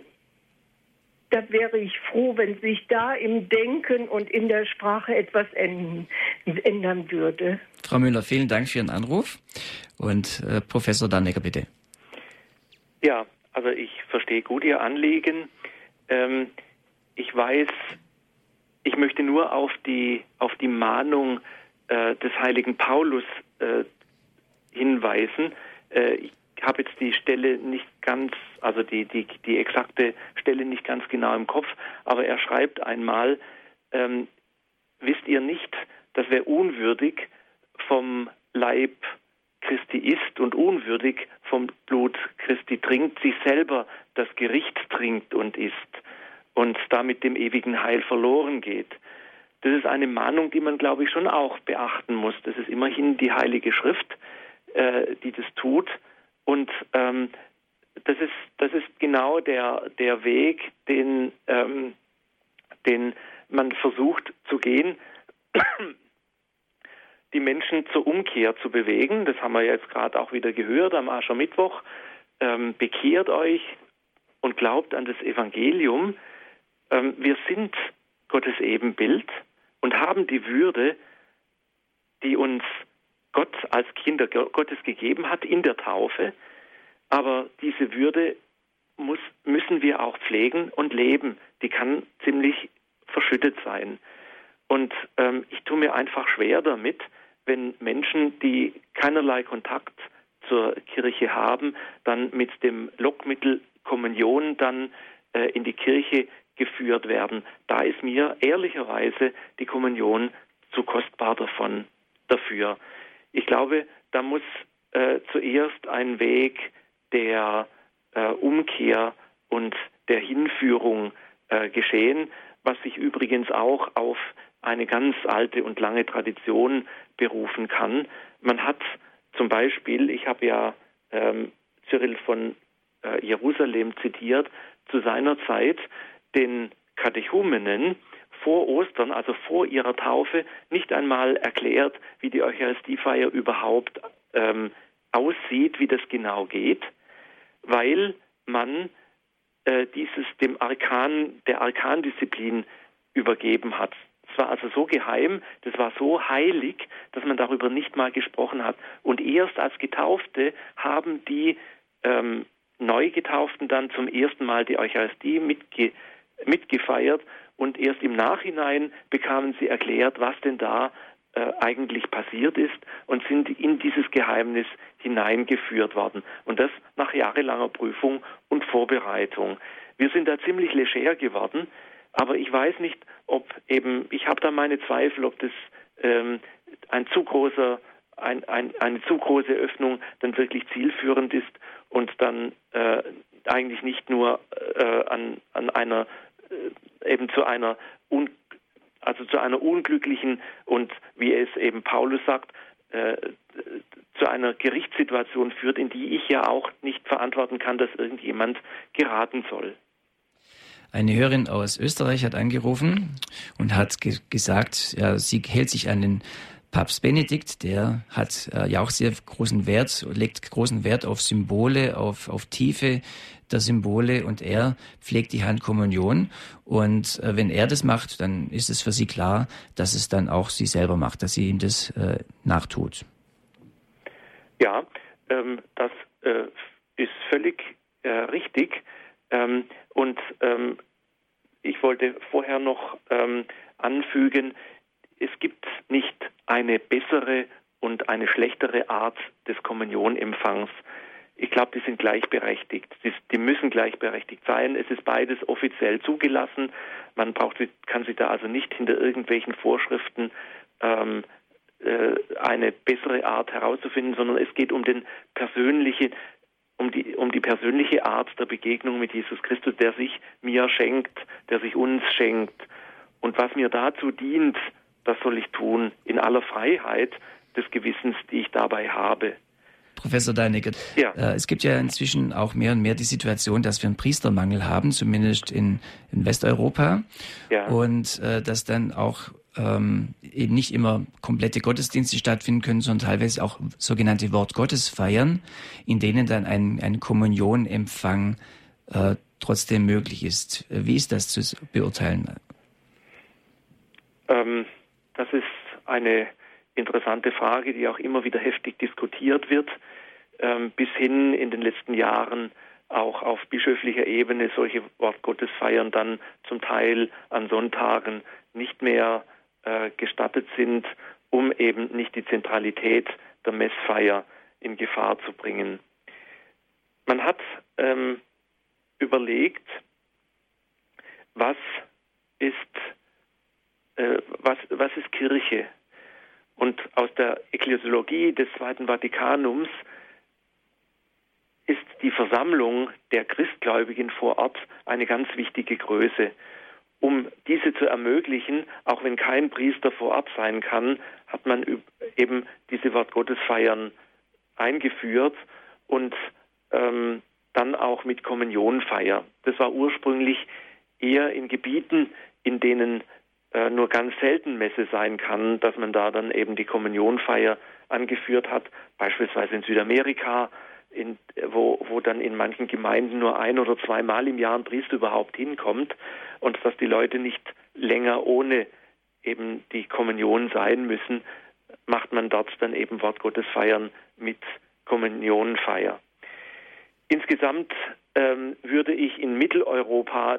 da wäre ich froh, wenn sich da im Denken und in der Sprache etwas ändern würde. Frau Müller, vielen Dank für Ihren Anruf. Und äh, Professor Dannecker, bitte. Ja, also ich verstehe gut Ihr Anliegen. Ähm, ich weiß, ich möchte nur auf die, auf die Mahnung äh, des heiligen Paulus äh, hinweisen. Äh, ich habe jetzt die Stelle nicht ganz, also die, die, die exakte Stelle nicht ganz genau im Kopf, aber er schreibt einmal, ähm, wisst ihr nicht, dass wer unwürdig vom Leib Christi isst und unwürdig vom Blut Christi trinkt, sich selber das Gericht trinkt und isst und damit dem ewigen Heil verloren geht. Das ist eine Mahnung, die man, glaube ich, schon auch beachten muss. Das ist immerhin die Heilige Schrift, äh, die das tut. Und ähm, das, ist, das ist genau der, der Weg, den, ähm, den man versucht zu gehen, die Menschen zur Umkehr zu bewegen. Das haben wir jetzt gerade auch wieder gehört am Aschermittwoch. Ähm, bekehrt euch und glaubt an das Evangelium. Ähm, wir sind Gottes Ebenbild und haben die Würde, die uns Gott als Kinder Gottes gegeben hat in der Taufe. Aber diese Würde muss, müssen wir auch pflegen und leben. Die kann ziemlich verschüttet sein. Und ähm, ich tue mir einfach schwer damit, wenn Menschen, die keinerlei Kontakt zur Kirche haben, dann mit dem Lockmittel Kommunion dann äh, in die Kirche geführt werden. Da ist mir ehrlicherweise die Kommunion zu kostbar davon dafür. Ich glaube, da muss äh, zuerst ein Weg der äh, Umkehr und der Hinführung äh, geschehen, was sich übrigens auch auf eine ganz alte und lange Tradition berufen kann. Man hat zum Beispiel, ich habe ja ähm, Cyril von äh, Jerusalem zitiert, zu seiner Zeit den Katechumenen vor Ostern, also vor ihrer Taufe, nicht einmal erklärt, wie die Eucharistiefeier überhaupt ähm, aussieht, wie das genau geht, weil man äh, dieses dem Arkan, der Arkandisziplin übergeben hat. Es war also so geheim, das war so heilig, dass man darüber nicht mal gesprochen hat. Und erst als Getaufte haben die ähm, Neugetauften dann zum ersten Mal die Eucharistie mitge mitgefeiert und erst im Nachhinein bekamen sie erklärt, was denn da äh, eigentlich passiert ist und sind in dieses Geheimnis hineingeführt worden. Und das nach jahrelanger Prüfung und Vorbereitung. Wir sind da ziemlich leger geworden, aber ich weiß nicht, ob eben, ich habe da meine Zweifel, ob das ähm, ein zu großer, ein, ein, eine zu große Öffnung dann wirklich zielführend ist und dann äh, eigentlich nicht nur äh, an, an einer eben zu einer un, also zu einer unglücklichen und wie es eben Paulus sagt, äh, zu einer Gerichtssituation führt, in die ich ja auch nicht verantworten kann, dass irgendjemand geraten soll. Eine Hörerin aus Österreich hat angerufen und hat ge gesagt, ja, sie hält sich an den Papst Benedikt, der hat äh, ja auch sehr großen Wert, legt großen Wert auf Symbole, auf, auf Tiefe der Symbole und er pflegt die Handkommunion. Und äh, wenn er das macht, dann ist es für sie klar, dass es dann auch sie selber macht, dass sie ihm das äh, nachtut. Ja, ähm, das äh, ist völlig äh, richtig. Ähm, und ähm, ich wollte vorher noch ähm, anfügen, es gibt nicht eine bessere und eine schlechtere Art des Kommunionempfangs. Ich glaube, die sind gleichberechtigt. Die, die, müssen gleichberechtigt sein. Es ist beides offiziell zugelassen. Man braucht, kann sich da also nicht hinter irgendwelchen Vorschriften ähm, äh, eine bessere Art herauszufinden, sondern es geht um den persönliche, um die, um die persönliche Art der Begegnung mit Jesus Christus, der sich mir schenkt, der sich uns schenkt. Und was mir dazu dient, das soll ich tun in aller Freiheit des Gewissens, die ich dabei habe. Professor Deinecke, ja. äh, es gibt ja inzwischen auch mehr und mehr die Situation, dass wir einen Priestermangel haben, zumindest in, in Westeuropa. Ja. Und äh, dass dann auch ähm, eben nicht immer komplette Gottesdienste stattfinden können, sondern teilweise auch sogenannte Wortgottesfeiern, in denen dann ein, ein Kommunionempfang äh, trotzdem möglich ist. Wie ist das zu beurteilen? Ähm, das ist eine interessante Frage, die auch immer wieder heftig diskutiert wird, ähm, bis hin in den letzten Jahren auch auf bischöflicher Ebene solche Wortgottesfeiern dann zum Teil an Sonntagen nicht mehr äh, gestattet sind, um eben nicht die Zentralität der Messfeier in Gefahr zu bringen. Man hat ähm, überlegt, was ist, äh, was, was ist Kirche? Und aus der Ekklesiologie des Zweiten Vatikanums ist die Versammlung der Christgläubigen vor Ort eine ganz wichtige Größe. Um diese zu ermöglichen, auch wenn kein Priester vor Ort sein kann, hat man eben diese Wortgottesfeiern eingeführt und ähm, dann auch mit Kommunionfeier. Das war ursprünglich eher in Gebieten, in denen nur ganz selten Messe sein kann, dass man da dann eben die Kommunionfeier angeführt hat, beispielsweise in Südamerika, in, wo, wo dann in manchen Gemeinden nur ein oder zweimal im Jahr ein Priester überhaupt hinkommt und dass die Leute nicht länger ohne eben die Kommunion sein müssen, macht man dort dann eben Wortgottesfeiern mit Kommunionfeier. Insgesamt ähm, würde ich in Mitteleuropa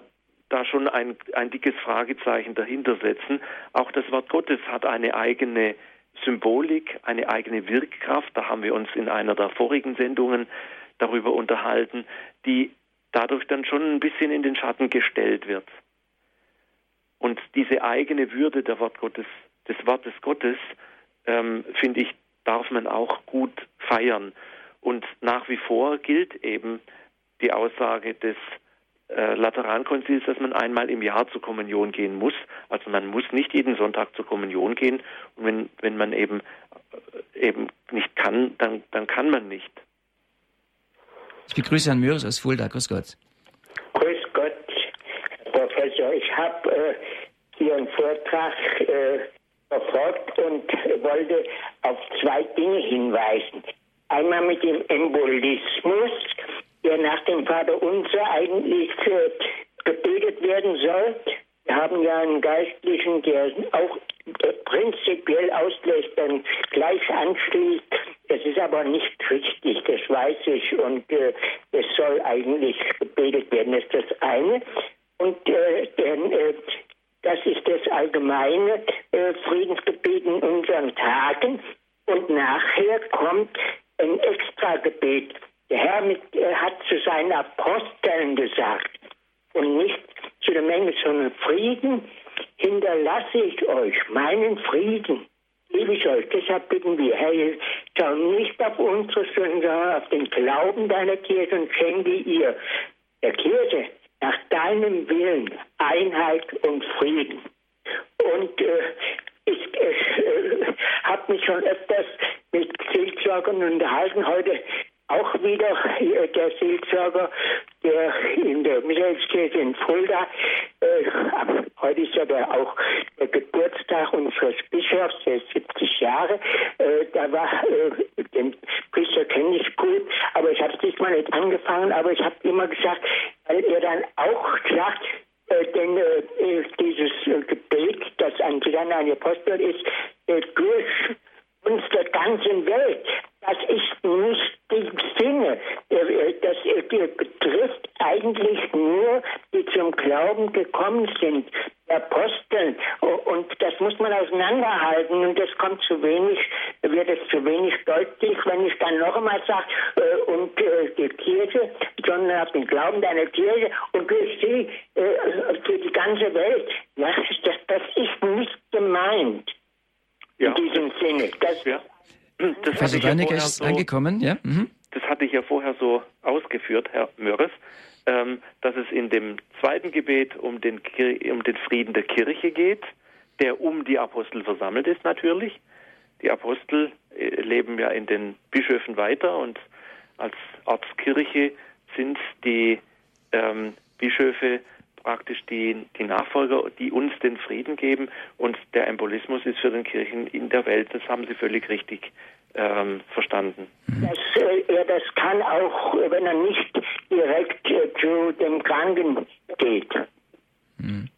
da schon ein, ein dickes Fragezeichen dahinter setzen. Auch das Wort Gottes hat eine eigene Symbolik, eine eigene Wirkkraft. Da haben wir uns in einer der vorigen Sendungen darüber unterhalten, die dadurch dann schon ein bisschen in den Schatten gestellt wird. Und diese eigene Würde der Wort Gottes, des Wortes Gottes, ähm, finde ich, darf man auch gut feiern. Und nach wie vor gilt eben die Aussage des äh, Laterankonzils, dass man einmal im Jahr zur Kommunion gehen muss. Also man muss nicht jeden Sonntag zur Kommunion gehen. Und wenn, wenn man eben, äh, eben nicht kann, dann, dann kann man nicht. Ich begrüße Herrn Möhres aus Fulda. Grüß Gott. Grüß Gott, Professor. Ich habe äh, Ihren Vortrag äh, verfolgt und wollte auf zwei Dinge hinweisen. Einmal mit dem Embolismus der nach dem Vater Unser eigentlich gebetet werden soll. Wir haben ja einen Geistlichen, der auch äh, prinzipiell Auslästern gleich anschließt. Das ist aber nicht richtig, das weiß ich. Und äh, es soll eigentlich gebetet werden, das ist das eine. Und äh, denn, äh, das ist das allgemeine äh, Friedensgebet in unseren Tagen. Und nachher kommt ein Extragebet der Herr mit, äh, hat zu seinen Aposteln gesagt und nicht zu der Menge, sondern Frieden hinterlasse ich euch, meinen Frieden gebe ich euch. Deshalb bitten wir, Herr, schau nicht auf unsere Sünden, sondern auf den Glauben deiner Kirche und schenke ihr, der Kirche, nach deinem Willen Einheit und Frieden. Und äh, ich äh, habe mich schon öfters mit Seelsorgern unterhalten. Heute auch wieder der Seelsorger, der in der Michaelskirche in Fulda, äh, heute ist ja der auch der Geburtstag unseres Bischofs, der ist 70 Jahre, äh, da war, äh, den Priester kenne ich gut, aber ich habe es diesmal nicht angefangen, aber ich habe immer gesagt, weil er dann auch sagt, äh, denn äh, dieses Gebet, das an ein Apostel ist, äh, durch unsere ganzen Welt. Das ist nicht die Sinne. Das betrifft eigentlich nur, die zum Glauben gekommen sind. Aposteln. Und das muss man auseinanderhalten und das kommt zu wenig, wird es zu wenig deutlich, wenn ich dann noch einmal sage, äh, und äh, die Kirche, sondern auf den Glauben deiner Kirche und durch sie äh, für die ganze Welt. Ja, das, das ist nicht gemeint. Ja. In diesem Sinne. Das, ja. Das also Daniker ja ist so, angekommen, ja? Mhm. Hatte ich ja vorher so ausgeführt, Herr Mörres ähm, dass es in dem zweiten Gebet um den, um den Frieden der Kirche geht, der um die Apostel versammelt ist natürlich. Die Apostel äh, leben ja in den Bischöfen weiter und als Ortskirche sind die ähm, Bischöfe praktisch die, die Nachfolger, die uns den Frieden geben. Und der Embolismus ist für den Kirchen in der Welt, das haben Sie völlig richtig ähm, verstanden. Dass äh, er das kann, auch wenn er nicht direkt äh, zu dem Kranken geht. Mhm.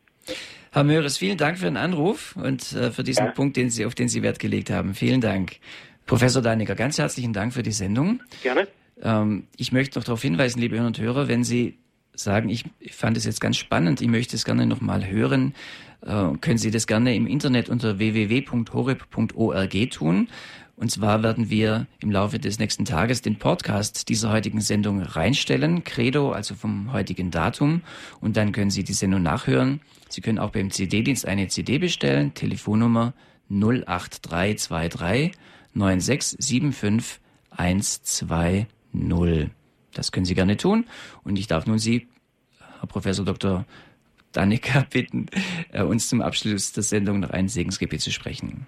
Herr Möres, vielen Dank für den Anruf und äh, für diesen ja. Punkt, den Sie, auf den Sie Wert gelegt haben. Vielen Dank. Professor Deinecker, ganz herzlichen Dank für die Sendung. Gerne. Ähm, ich möchte noch darauf hinweisen, liebe Hörer und Hörer, wenn Sie sagen, ich fand es jetzt ganz spannend, ich möchte es gerne nochmal hören, äh, können Sie das gerne im Internet unter www.horeb.org tun. Und zwar werden wir im Laufe des nächsten Tages den Podcast dieser heutigen Sendung reinstellen, Credo, also vom heutigen Datum. Und dann können Sie die Sendung nachhören. Sie können auch beim CD-Dienst eine CD bestellen, Telefonnummer 08323 9675 120. Das können Sie gerne tun. Und ich darf nun Sie, Herr Professor Dr. Dannecker, bitten, äh, uns zum Abschluss der Sendung noch ein Segensgebet zu sprechen.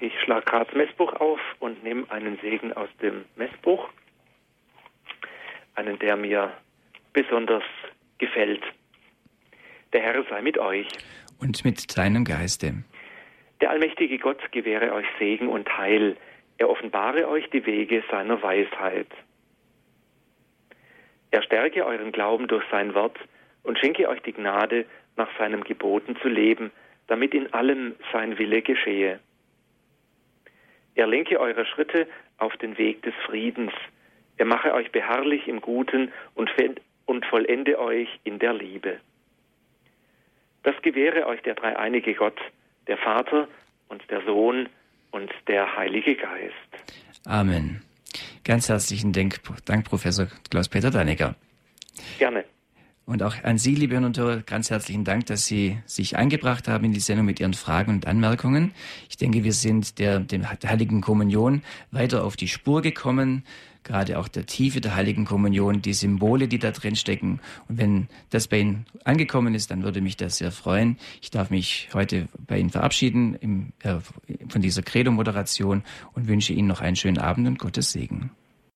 Ich schlage gerade das Messbuch auf und nehme einen Segen aus dem Messbuch, einen, der mir besonders gefällt. Der Herr sei mit euch. Und mit deinem Geiste. Der allmächtige Gott gewähre euch Segen und Heil. Er offenbare euch die Wege seiner Weisheit. Er stärke euren Glauben durch sein Wort und schenke euch die Gnade, nach seinem Geboten zu leben, damit in allem sein Wille geschehe. Er lenke eure Schritte auf den Weg des Friedens. Er mache euch beharrlich im Guten und, und vollende euch in der Liebe. Das gewähre euch der dreieinige Gott, der Vater und der Sohn und der Heilige Geist. Amen. Ganz herzlichen Dank, Dank Professor Klaus-Peter Dannecker. Gerne. Und auch an Sie, liebe Hörer und Hörer, ganz herzlichen Dank, dass Sie sich eingebracht haben in die Sendung mit Ihren Fragen und Anmerkungen. Ich denke, wir sind der, dem Heiligen Kommunion weiter auf die Spur gekommen, gerade auch der Tiefe der Heiligen Kommunion, die Symbole, die da drin stecken. Und wenn das bei Ihnen angekommen ist, dann würde mich das sehr freuen. Ich darf mich heute bei Ihnen verabschieden im, äh, von dieser Credo-Moderation und wünsche Ihnen noch einen schönen Abend und Gottes Segen.